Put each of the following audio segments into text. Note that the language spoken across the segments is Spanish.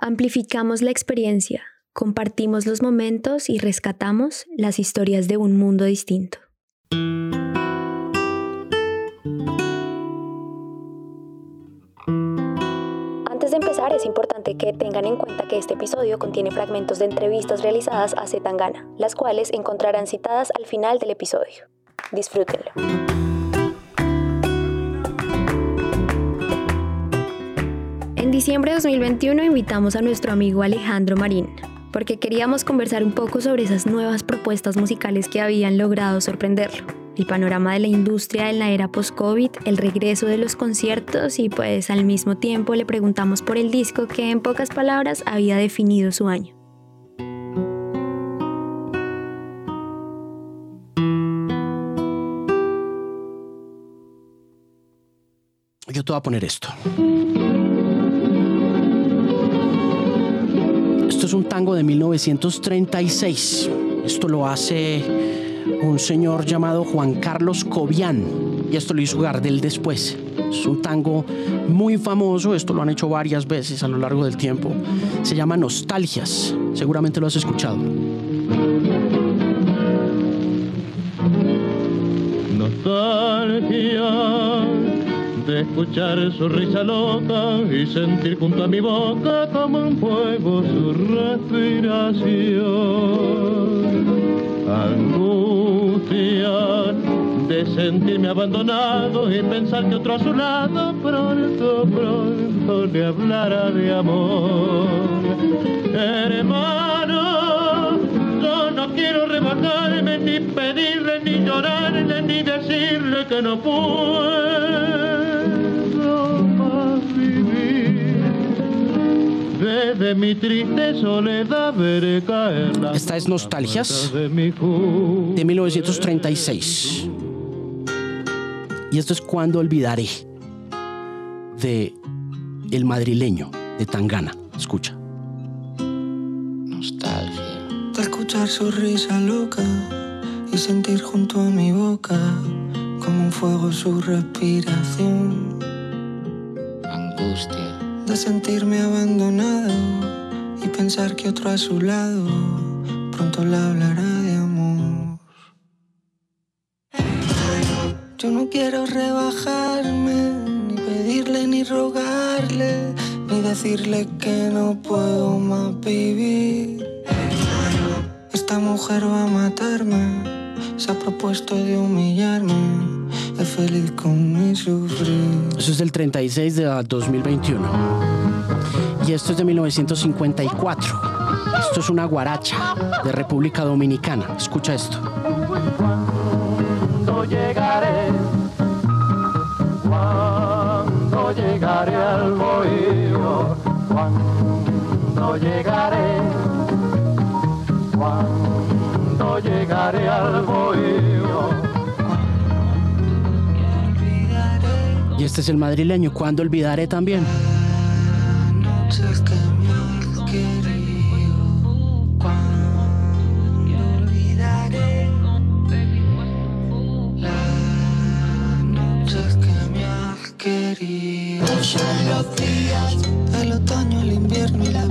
Amplificamos la experiencia, compartimos los momentos y rescatamos las historias de un mundo distinto. Antes de empezar, es importante que tengan en cuenta que este episodio contiene fragmentos de entrevistas realizadas a Zetangana, las cuales encontrarán citadas al final del episodio. Disfrútenlo. En diciembre de 2021 invitamos a nuestro amigo Alejandro Marín, porque queríamos conversar un poco sobre esas nuevas propuestas musicales que habían logrado sorprenderlo, el panorama de la industria en la era post-COVID, el regreso de los conciertos y pues al mismo tiempo le preguntamos por el disco que en pocas palabras había definido su año. Yo te voy a poner esto. Esto es un tango de 1936. Esto lo hace un señor llamado Juan Carlos Cobian y esto lo hizo Gardel después. Es un tango muy famoso, esto lo han hecho varias veces a lo largo del tiempo. Se llama Nostalgias, seguramente lo has escuchado. Nostalgia de escuchar su risa loca y sentir junto a mi boca como un fuego su respiración. Angustia de sentirme abandonado y pensar que otro a su lado pronto, pronto le hablará de amor. Hermano, yo no quiero rebajarme, ni pedirle, ni llorarle, ni decirle que no puedo de mi triste soledad veré caer Esta es Nostalgias de 1936. Y esto es Cuando olvidaré de El madrileño de Tangana. Escucha. Nostalgia. De escuchar su risa loca y sentir junto a mi boca como un fuego su respiración. Angustia de sentirme abandonado y pensar que otro a su lado pronto le hablará de amor. Yo no quiero rebajarme, ni pedirle ni rogarle, ni decirle que no puedo más vivir. Esta mujer va a matarme, se ha propuesto de humillarme es feliz con mi sufrir. Eso es del 36 de 2021. Y esto es de 1954. Esto es una guaracha de República Dominicana. Escucha esto. Cuando llegaré, cuando llegaré al bohío, cuando llegaré, cuando llegaré al bohío Y este es el madrileño. ¿Cuándo olvidaré también? el otoño, el invierno y la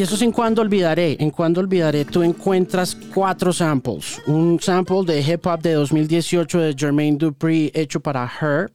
Y eso es en Cuando Olvidaré. En Cuando Olvidaré tú encuentras cuatro samples. Un sample de hip hop de 2018 de Jermaine Dupri hecho para Her.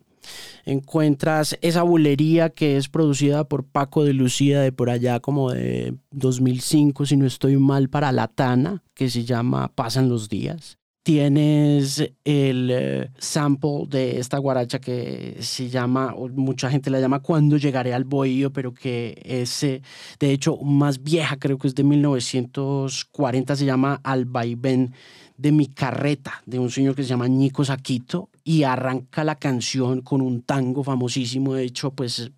Encuentras esa bulería que es producida por Paco de Lucía de por allá como de 2005, si no estoy mal, para La Tana, que se llama Pasan los días. Tienes el eh, sample de esta guaracha que se llama, mucha gente la llama Cuando llegaré al bohío, pero que es, de hecho, más vieja, creo que es de 1940, se llama Al vaivén de mi carreta, de un señor que se llama Nico Saquito, y arranca la canción con un tango famosísimo, de hecho, pues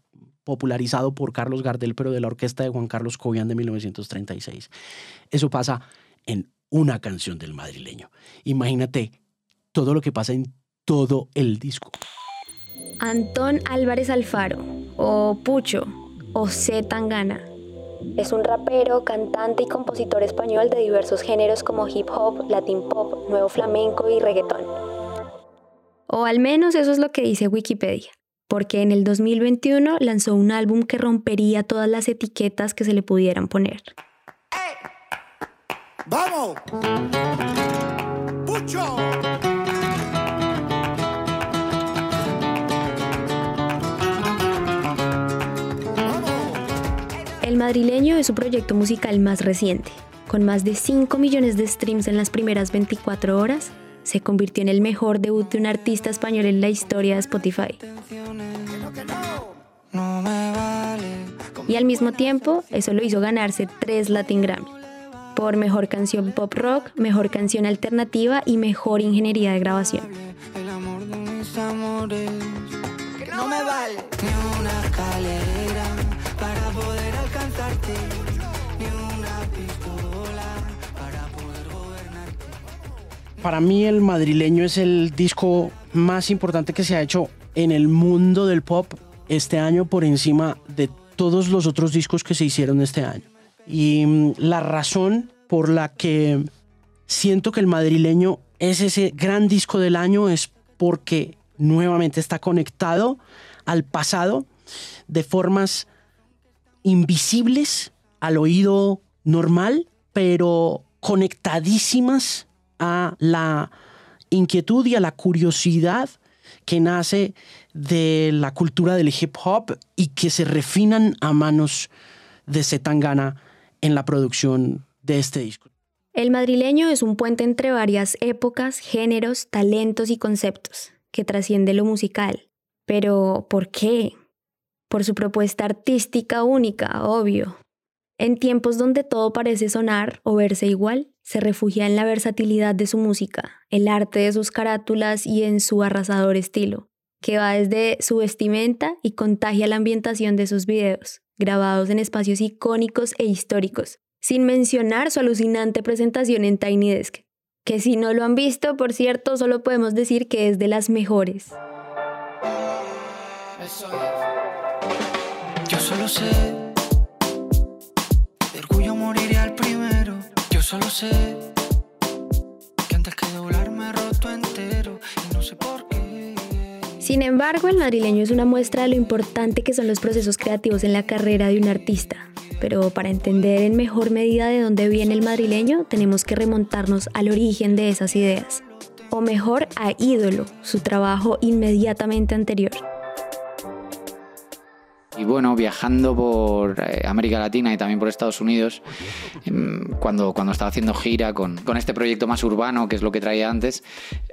popularizado por Carlos Gardel, pero de la orquesta de Juan Carlos Cobian de 1936. Eso pasa en una canción del madrileño. Imagínate todo lo que pasa en todo el disco. Antón Álvarez Alfaro, o Pucho, o C. Tangana. Es un rapero, cantante y compositor español de diversos géneros como hip hop, latin pop, nuevo flamenco y reggaetón. O al menos eso es lo que dice Wikipedia, porque en el 2021 lanzó un álbum que rompería todas las etiquetas que se le pudieran poner. ¡Vamos! ¡Pucho! El madrileño es su proyecto musical más reciente. Con más de 5 millones de streams en las primeras 24 horas, se convirtió en el mejor debut de un artista español en la historia de Spotify. Y al mismo tiempo, eso lo hizo ganarse tres Latin Grammy por mejor canción pop rock, mejor canción alternativa y mejor ingeniería de grabación. No me vale una escalera para poder para mí el madrileño es el disco más importante que se ha hecho en el mundo del pop este año por encima de todos los otros discos que se hicieron este año. Y mm, la razón por la que siento que el madrileño es ese gran disco del año es porque nuevamente está conectado al pasado de formas invisibles al oído normal, pero conectadísimas a la inquietud y a la curiosidad que nace de la cultura del hip hop y que se refinan a manos de Zetangana en la producción de este disco. El madrileño es un puente entre varias épocas, géneros, talentos y conceptos, que trasciende lo musical. Pero, ¿por qué? Por su propuesta artística única, obvio. En tiempos donde todo parece sonar o verse igual, se refugia en la versatilidad de su música, el arte de sus carátulas y en su arrasador estilo, que va desde su vestimenta y contagia la ambientación de sus videos, grabados en espacios icónicos e históricos, sin mencionar su alucinante presentación en Tiny Desk, que si no lo han visto, por cierto, solo podemos decir que es de las mejores. Yo solo sé. Solo sé Sin embargo, el madrileño es una muestra de lo importante que son los procesos creativos en la carrera de un artista. Pero para entender en mejor medida de dónde viene el madrileño, tenemos que remontarnos al origen de esas ideas. O mejor, a Ídolo, su trabajo inmediatamente anterior. Y bueno, viajando por eh, América Latina y también por Estados Unidos, em, cuando, cuando estaba haciendo gira con, con este proyecto más urbano, que es lo que traía antes,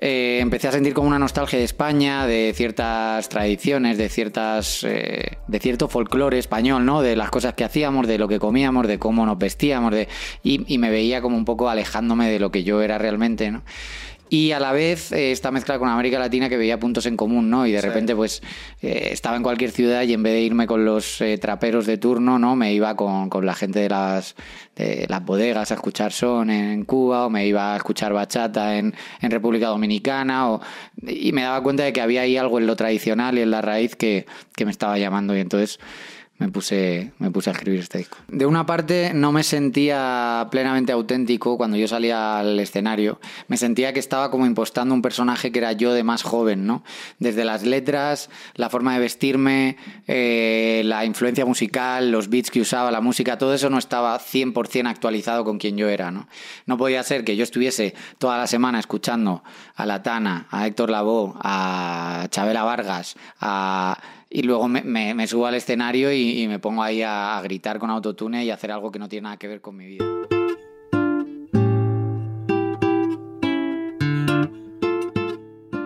eh, empecé a sentir como una nostalgia de España, de ciertas tradiciones, de, ciertas, eh, de cierto folclore español, ¿no? De las cosas que hacíamos, de lo que comíamos, de cómo nos vestíamos, de, y, y me veía como un poco alejándome de lo que yo era realmente, ¿no? Y a la vez eh, esta mezcla con América Latina que veía puntos en común, ¿no? Y de repente pues eh, estaba en cualquier ciudad y en vez de irme con los eh, traperos de turno, ¿no? Me iba con, la gente de las, de las bodegas a escuchar son en Cuba o me iba a escuchar bachata en, en República Dominicana o, y me daba cuenta de que había ahí algo en lo tradicional y en la raíz que, que me estaba llamando y entonces me puse, me puse a escribir este disco. De una parte no me sentía plenamente auténtico cuando yo salía al escenario, me sentía que estaba como impostando un personaje que era yo de más joven, ¿no? Desde las letras, la forma de vestirme, eh, la influencia musical, los beats que usaba, la música, todo eso no estaba 100% actualizado con quien yo era, ¿no? No podía ser que yo estuviese toda la semana escuchando a La Tana, a Héctor Lavoe, a Chabela Vargas, a y luego me, me, subo al escenario y, me pongo ahí a, a, gritar con autotune y hacer algo que no tiene nada que ver con mi vida.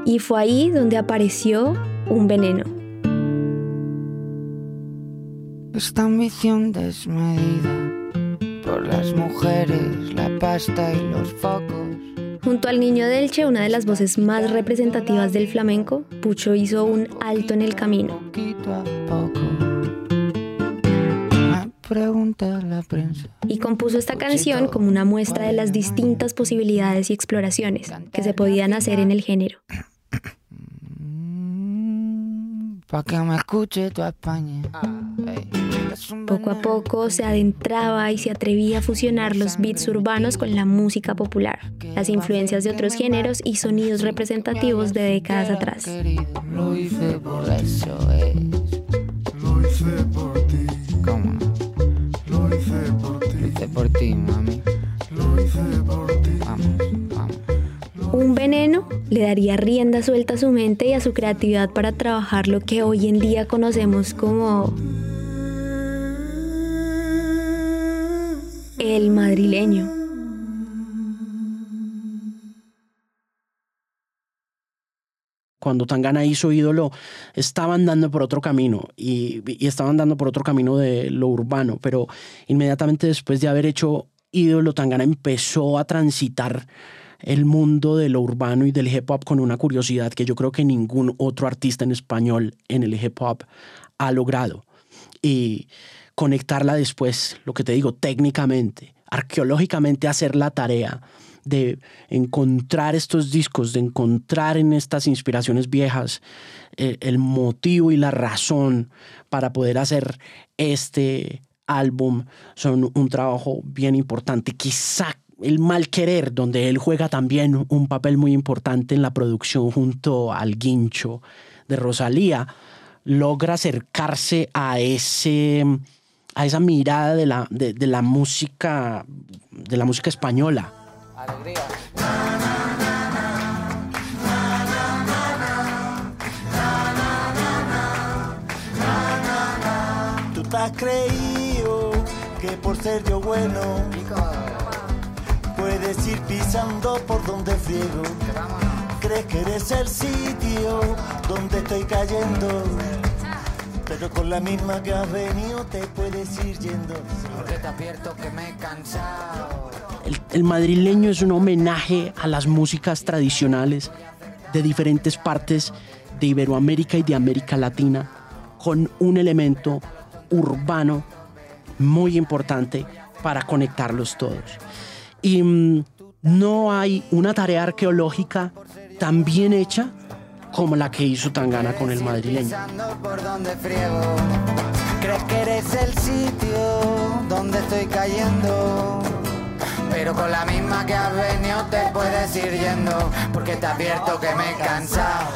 Y fue ahí donde apareció un veneno. Esta ambición desmedida por las mujeres, la pasta y los focos Junto al niño Delche, una de las voces más representativas del flamenco, Pucho hizo un alto en el camino. Y compuso esta canción como una muestra de las distintas posibilidades y exploraciones que se podían hacer en el género. Pa' que me escuche toda España. Poco a poco se adentraba y se atrevía a fusionar los beats urbanos con la música popular, las influencias de otros géneros y sonidos representativos de décadas atrás. Lo hice por eso es. Lo hice por ti, ¿Cómo no? lo hice por ti, Lo hice por ti, mami. lo hice por ti. Un veneno le daría rienda suelta a su mente y a su creatividad para trabajar lo que hoy en día conocemos como el madrileño. cuando Tangana hizo ídolo, estaban dando por otro camino y, y estaban dando por otro camino de lo urbano, pero inmediatamente después de haber hecho ídolo, Tangana empezó a transitar el mundo de lo urbano y del hip hop con una curiosidad que yo creo que ningún otro artista en español en el hip hop ha logrado. Y conectarla después, lo que te digo, técnicamente, arqueológicamente hacer la tarea de encontrar estos discos, de encontrar en estas inspiraciones viejas eh, el motivo y la razón para poder hacer este álbum son un trabajo bien importante. Quizá el mal querer, donde él juega también un papel muy importante en la producción junto al guincho de Rosalía, logra acercarse a ese a esa mirada de la, de, de la música de la música española. Alegría. Tú te has creído que por ser yo bueno puedes ir pisando por donde friego. Crees que eres el sitio donde estoy cayendo. Pero con la misma que has venido te puedes ir yendo. Porque te advierto que me he cansado. El, el madrileño es un homenaje a las músicas tradicionales de diferentes partes de Iberoamérica y de América Latina, con un elemento urbano muy importante para conectarlos todos. Y mm, no hay una tarea arqueológica tan bien hecha como la que hizo Tangana con el madrileño. Crees que eres el sitio donde estoy cayendo. Pero con la misma que has venido te puedes ir yendo. Porque te advierto que me he cansado.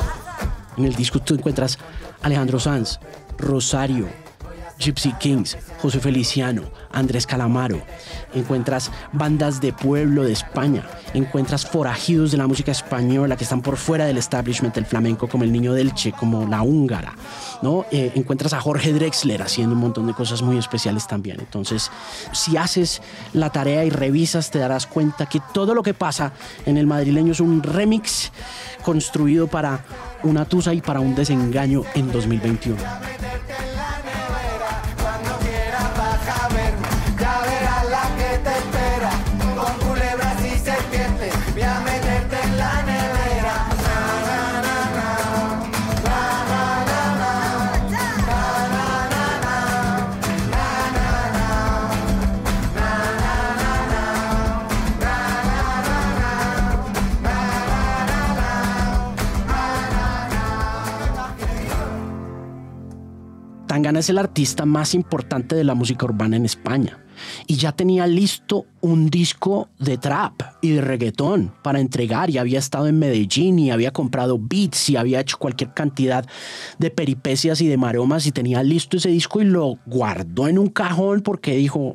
En el disco tú encuentras Alejandro Sanz, Rosario, Gypsy Kings, José Feliciano, Andrés Calamaro. Encuentras bandas de pueblo de España. Encuentras forajidos de la música española que están por fuera del establishment del flamenco, como el Niño del Che, como la húngara. ¿no? Eh, encuentras a Jorge Drexler haciendo un montón de cosas muy especiales también. Entonces, si haces la tarea y revisas, te darás cuenta que todo lo que pasa en el madrileño es un remix construido para una tusa y para un desengaño en 2021. Tangana es el artista más importante de la música urbana en España. Y ya tenía listo un disco de trap y de reggaetón para entregar. Y había estado en Medellín y había comprado beats y había hecho cualquier cantidad de peripecias y de maromas. Y tenía listo ese disco y lo guardó en un cajón porque dijo,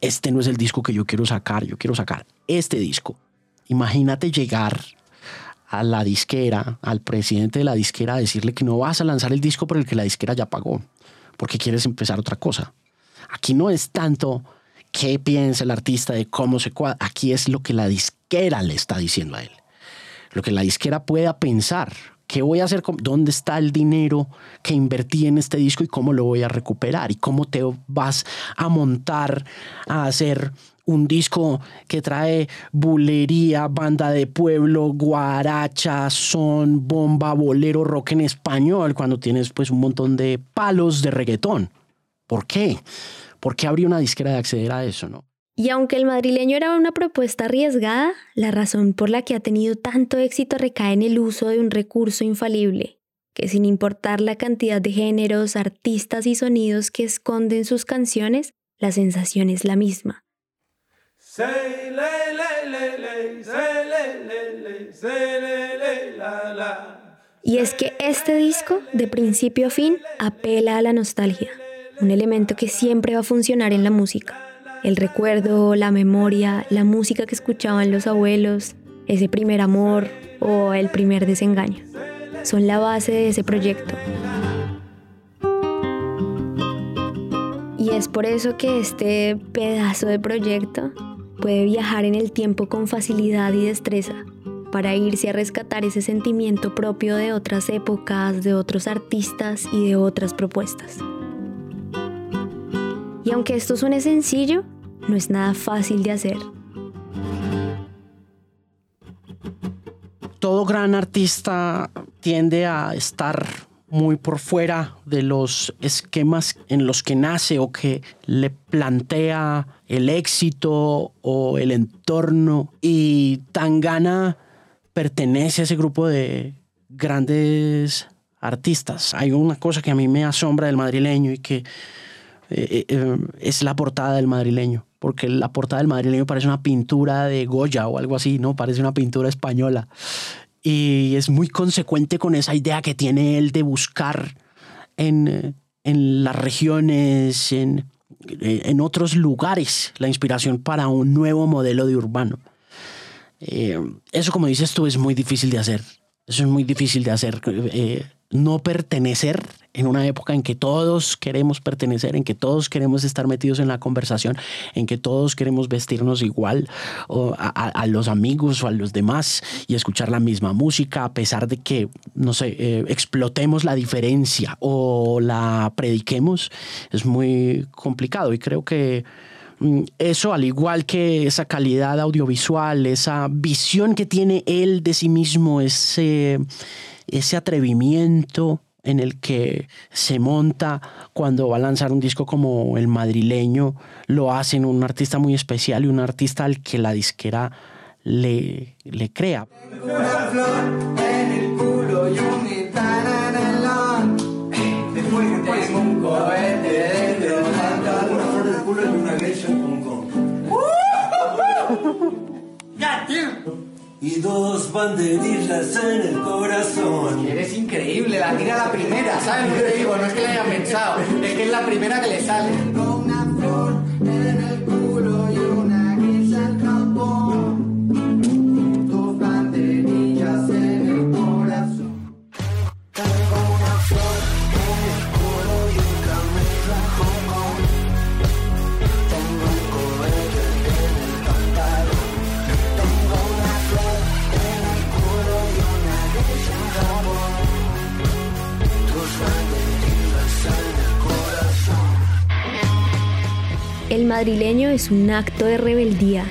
este no es el disco que yo quiero sacar, yo quiero sacar este disco. Imagínate llegar a la disquera, al presidente de la disquera, a decirle que no vas a lanzar el disco por el que la disquera ya pagó, porque quieres empezar otra cosa. Aquí no es tanto qué piensa el artista de cómo se cuadra, aquí es lo que la disquera le está diciendo a él. Lo que la disquera pueda pensar. ¿Qué voy a hacer? ¿Dónde está el dinero que invertí en este disco y cómo lo voy a recuperar? ¿Y cómo te vas a montar a hacer un disco que trae bulería, banda de pueblo, guaracha, son, bomba, bolero, rock en español, cuando tienes pues un montón de palos de reggaetón? ¿Por qué? ¿Por qué habría una disquera de acceder a eso, no? Y aunque el madrileño era una propuesta arriesgada, la razón por la que ha tenido tanto éxito recae en el uso de un recurso infalible, que sin importar la cantidad de géneros, artistas y sonidos que esconden sus canciones, la sensación es la misma. Y es que este disco, de principio a fin, apela a la nostalgia, un elemento que siempre va a funcionar en la música. El recuerdo, la memoria, la música que escuchaban los abuelos, ese primer amor o el primer desengaño. Son la base de ese proyecto. Y es por eso que este pedazo de proyecto puede viajar en el tiempo con facilidad y destreza para irse a rescatar ese sentimiento propio de otras épocas, de otros artistas y de otras propuestas. Y aunque esto suene sencillo, no es nada fácil de hacer. Todo gran artista tiende a estar muy por fuera de los esquemas en los que nace o que le plantea el éxito o el entorno. Y Tangana pertenece a ese grupo de grandes artistas. Hay una cosa que a mí me asombra del madrileño y que eh, eh, es la portada del madrileño, porque la portada del madrileño parece una pintura de Goya o algo así, ¿no? Parece una pintura española. Y es muy consecuente con esa idea que tiene él de buscar en, eh, en las regiones, en, en otros lugares, la inspiración para un nuevo modelo de urbano. eso, como dices tú, es muy difícil de hacer. Eso es muy difícil de hacer. No pertenecer en una época en que todos queremos pertenecer, en que todos queremos estar metidos en la conversación, en que todos queremos vestirnos igual a, los amigos o a los demás y escuchar la misma música, a pesar de que, no sé, eh, explotemos la diferencia o la prediquemos, es muy complicado. Y creo que mm, eso, al igual que esa calidad audiovisual, esa visión que tiene él de sí mismo, ese, ese atrevimiento, en el que se monta cuando va a lanzar un disco como El Madrileño, lo hacen un artista muy especial y un artista al que la disquera le, le crea. Y dos banderillas en el corazón. Eres increíble, la tira la primera, ¿sabes lo que te digo? No es que la haya pensado, es que es la primera que le sale. una flor en el culo madrileño es un acto de rebeldía.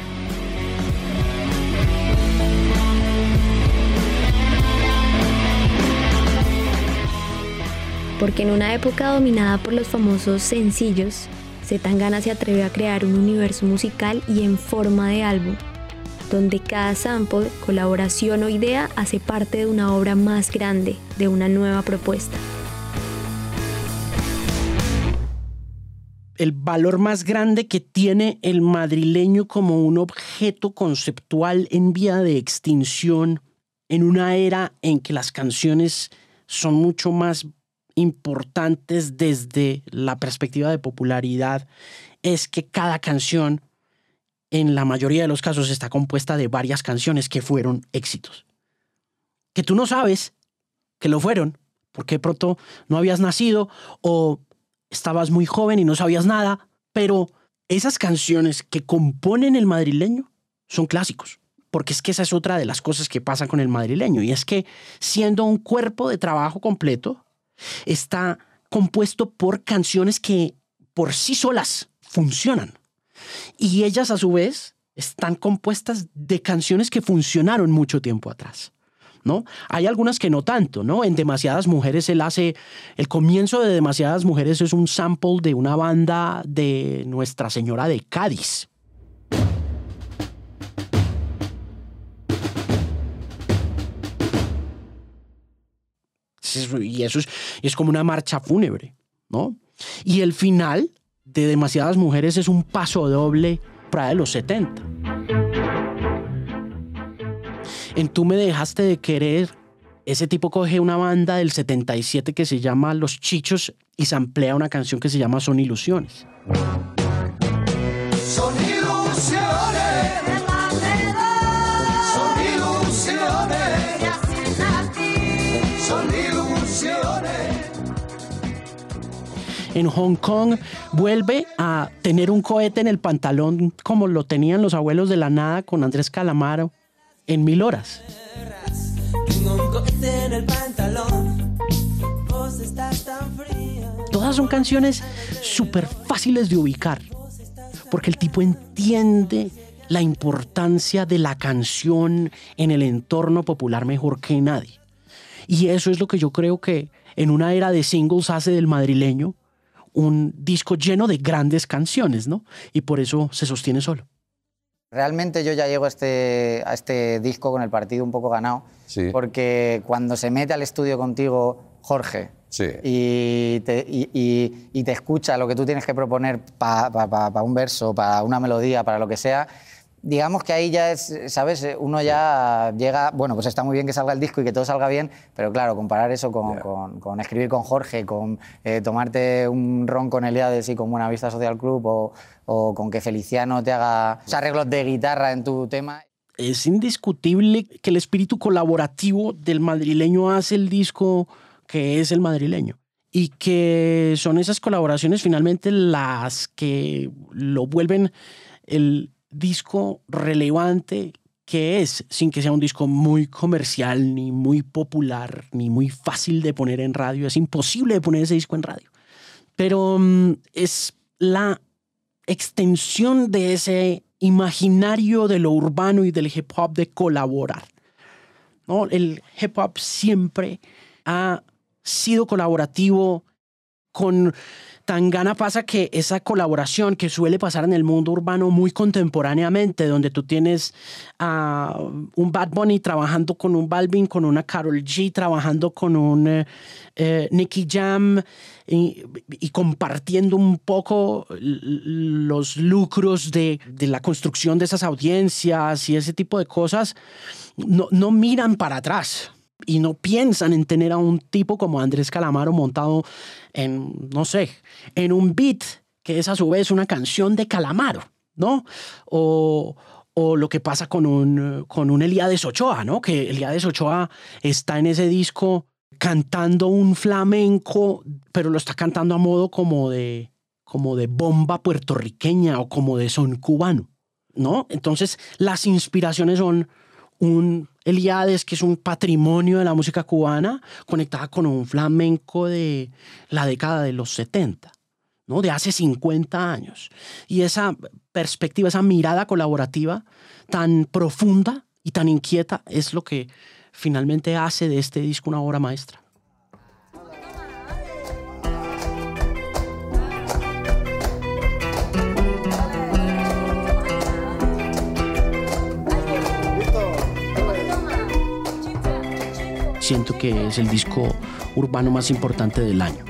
Porque en una época dominada por los famosos sencillos, Zetangana se atreve a crear un universo musical y en forma de álbum, donde cada sample, colaboración o idea hace parte de una obra más grande, de una nueva propuesta. El valor más grande que tiene el madrileño como un objeto conceptual en vía de extinción en una era en que las canciones son mucho más importantes desde la perspectiva de popularidad es que cada canción en la mayoría de los casos está compuesta de varias canciones que fueron éxitos. Que tú no sabes que lo fueron porque de pronto no habías nacido o estabas muy joven y no sabías nada, pero esas canciones que componen el madrileño son clásicos. Porque es que esa es otra de las cosas que pasa con el madrileño. Y es que siendo un cuerpo de trabajo completo, está compuesto por canciones que por sí solas funcionan. Y ellas a su vez están compuestas de canciones que funcionaron mucho tiempo atrás. ¿No? Hay algunas que no tanto, ¿no? En Demasiadas Mujeres él hace, el comienzo de Demasiadas Mujeres es un sample de una banda de Nuestra Señora de Cádiz. Y eso es, como una marcha fúnebre, ¿no? Y el final de Demasiadas Mujeres es un paso doble para los 70. En Tú me dejaste de querer, ese tipo coge una banda del 77 que se llama Los Chichos y se amplía una canción que se llama Son Ilusiones. Son ilusiones. Son ilusiones. Son ilusiones. En Hong Kong vuelve a tener un cohete en el pantalón como lo tenían los abuelos de la nada con Andrés Calamaro en mil horas. Todas son canciones súper fáciles de ubicar, porque el tipo entiende la importancia de la canción en el entorno popular mejor que nadie. Y eso es lo que yo creo que en una era de singles hace del madrileño un disco lleno de grandes canciones, ¿no? Y por eso se sostiene solo. Realmente yo ya llego a este, a este disco con el partido un poco ganado, Sí. porque cuando se mete al estudio contigo Jorge Sí. y, te, y- y- y te escucha lo que tú tienes que proponer para un verso, para una melodía, para lo que sea, digamos que ahí ya es, ¿sabes? Uno ya llega, bueno, pues está muy bien que salga el disco y que todo salga bien, pero claro, comparar eso con, con- con escribir con Jorge, con eh, tomarte un ron con Eliades y con Buenavista Social Club o, o con que Feliciano te haga arreglos de guitarra en tu tema. Es indiscutible que el espíritu colaborativo del madrileño hace el disco que es el madrileño. Y que son esas colaboraciones finalmente las que lo vuelven el disco relevante que es, sin que sea un disco muy comercial, ni muy popular, ni muy fácil de poner en radio. Es imposible de poner ese disco en radio. Pero mm, es la extensión de ese imaginario de lo urbano y del hip hop de colaborar. ¿no? El hip hop siempre ha sido colaborativo con Tangana pasa que esa colaboración que suele pasar en el mundo urbano muy contemporáneamente, donde tú tienes a un Bad Bunny trabajando con un Balvin, con una Carol G, trabajando con un eh, eh, Nicky Jam y, y compartiendo un poco los lucros de, de la construcción de esas audiencias y ese tipo de cosas, no, no miran para atrás y no piensan en tener a un tipo como Andrés Calamaro montado en, no sé, en un beat que es a su vez una canción de Calamaro, ¿no? O, o lo que pasa con un, con un Eliades Ochoa, ¿no? Que Eliades Ochoa está en ese disco cantando un flamenco, pero lo está cantando a modo como de, como de bomba puertorriqueña o como de son cubano, ¿no? Entonces las inspiraciones son un Eliades, que es un patrimonio de la música cubana, conectada con un flamenco de la década de los 70, ¿no? de hace 50 años. Y esa perspectiva, esa mirada colaborativa tan profunda y tan inquieta es lo que finalmente hace de este disco una obra maestra. Siento que es el disco urbano más importante del año.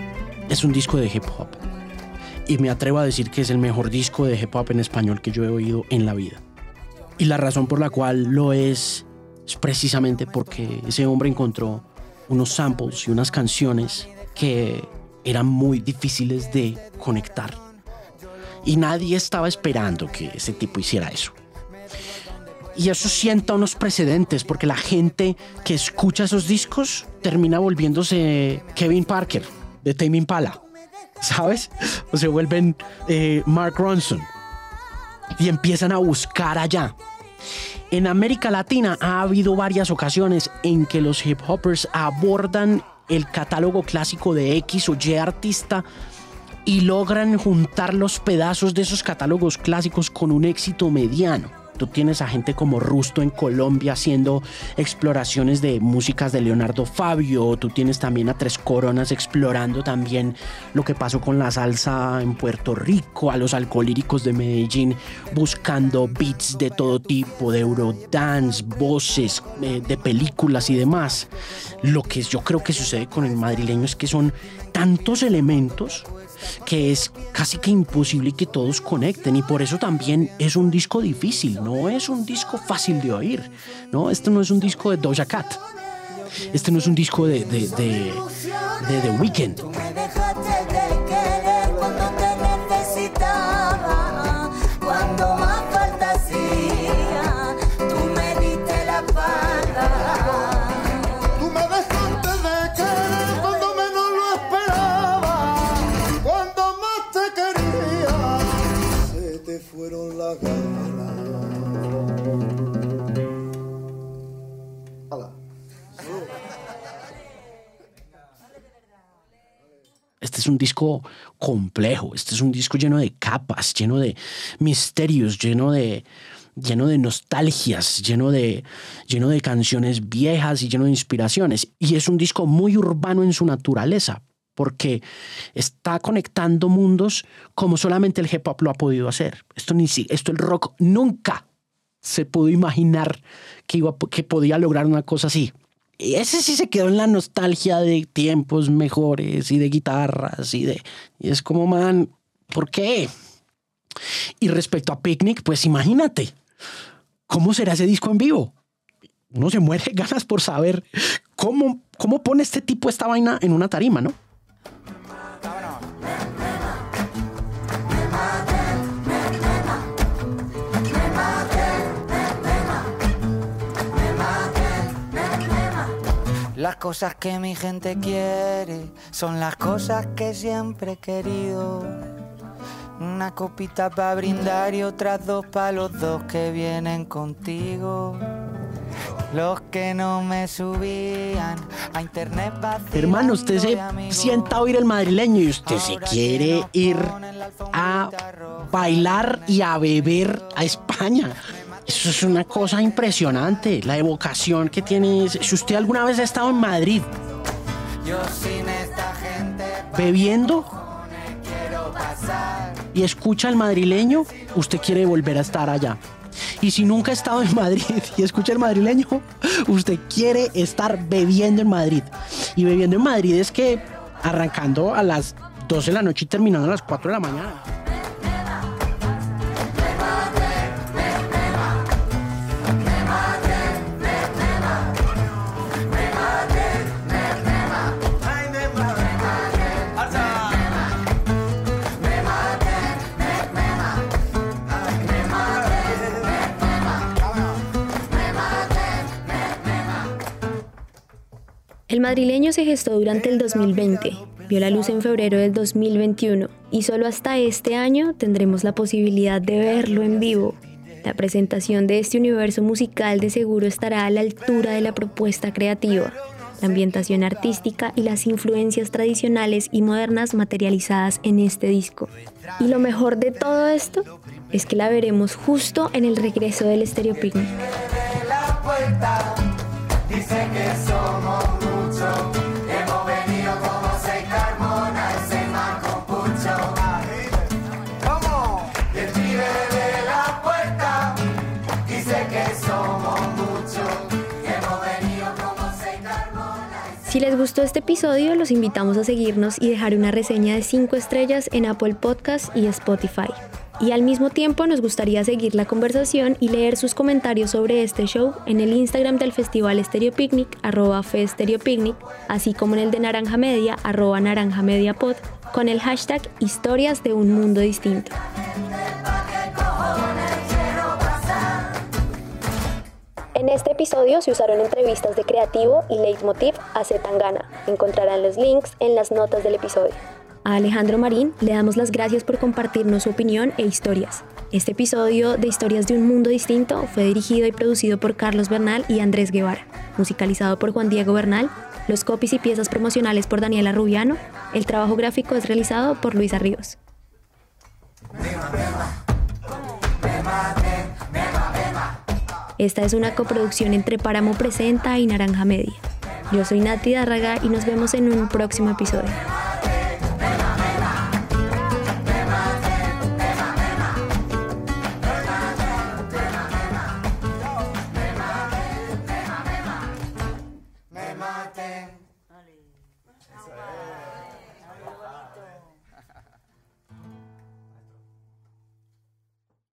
Es un disco de hip hop. Y me atrevo a decir que es el mejor disco de hip hop en español que yo he oído en la vida. Y la razón por la cual lo es es precisamente porque ese hombre encontró unos samples y unas canciones que eran muy difíciles de conectar. Y nadie estaba esperando que ese tipo hiciera eso. Y eso sienta unos precedentes, porque la gente que escucha esos discos termina volviéndose Kevin Parker de Tame Impala, ¿sabes? O se vuelven eh, Mark Ronson y empiezan a buscar allá. En América Latina ha habido varias ocasiones en que los hip hoppers abordan el catálogo clásico de X o Y artista y logran juntar los pedazos de esos catálogos clásicos con un éxito mediano. Tú tienes a gente como Rusto en Colombia haciendo exploraciones de músicas de Leonardo Fabio. Tú tienes también a Tres Coronas explorando también lo que pasó con la salsa en Puerto Rico, a los alcohólicos de Medellín buscando beats de todo tipo, de eurodance, voces eh, de películas y demás. Lo que yo creo que sucede con el madrileño es que son tantos elementos que es casi que imposible que todos conecten y por eso también es un disco difícil, no es un disco fácil de oír, ¿no? Este no es un disco de Doja Cat, este no es un disco de, de, de, de The Weeknd. Un disco complejo, este es un disco lleno de capas, lleno de misterios, lleno de, lleno de nostalgias, lleno de, lleno de canciones viejas y lleno de inspiraciones. Y es un disco muy urbano en su naturaleza, porque está conectando mundos como solamente el hip hop lo ha podido hacer. Esto, ni, esto el rock nunca se pudo imaginar que, iba, que podía lograr una cosa así. Ese sí se quedó en la nostalgia de tiempos mejores y de guitarras y de... Y es como, man, ¿por qué? Y respecto a Picnic, pues imagínate, ¿cómo será ese disco en vivo? Uno se muere ganas por saber cómo, cómo pone este tipo esta vaina en una tarima, ¿no? Las cosas que mi gente quiere son las cosas que siempre he querido. Una copita para brindar y otras dos para los dos que vienen contigo. Los que no me subían a internet Hermano, usted se sienta a oír el madrileño y usted se quiere ir a bailar y a beber a España. Eso es una cosa impresionante, la evocación que tiene. Si usted alguna vez ha estado en Madrid bebiendo y escucha el madrileño, usted quiere volver a estar allá. Y si nunca ha estado en Madrid y escucha el madrileño, usted quiere estar bebiendo en Madrid. Y bebiendo en Madrid es que arrancando a las 12 de la noche y terminando a las 4 de la mañana. El madrileño se gestó durante el 2020, vio la luz en febrero del 2021 y solo hasta este año tendremos la posibilidad de verlo en vivo. La presentación de este universo musical de seguro estará a la altura de la propuesta creativa, la ambientación artística y las influencias tradicionales y modernas materializadas en este disco. Y lo mejor de todo esto es que la veremos justo en el regreso del Stereo Picnic. Si les gustó este episodio, los invitamos a seguirnos y dejar una reseña de 5 estrellas en Apple Podcast y Spotify. Y al mismo tiempo nos gustaría seguir la conversación y leer sus comentarios sobre este show en el Instagram del Festival Stereo Picnic, arroba Picnic, así como en el de Naranja Media, arroba Naranja Media Pod, con el hashtag Historias de un Mundo Distinto. En este episodio se usaron entrevistas de Creativo y Leitmotiv a Zetangana. Encontrarán los links en las notas del episodio. A Alejandro Marín le damos las gracias por compartirnos su opinión e historias. Este episodio de Historias de un Mundo Distinto fue dirigido y producido por Carlos Bernal y Andrés Guevara, musicalizado por Juan Diego Bernal, los copies y piezas promocionales por Daniela Rubiano, el trabajo gráfico es realizado por Luisa Ríos. Esta es una coproducción entre Páramo Presenta y Naranja Media. Yo soy Nati Dárraga y nos vemos en un próximo episodio.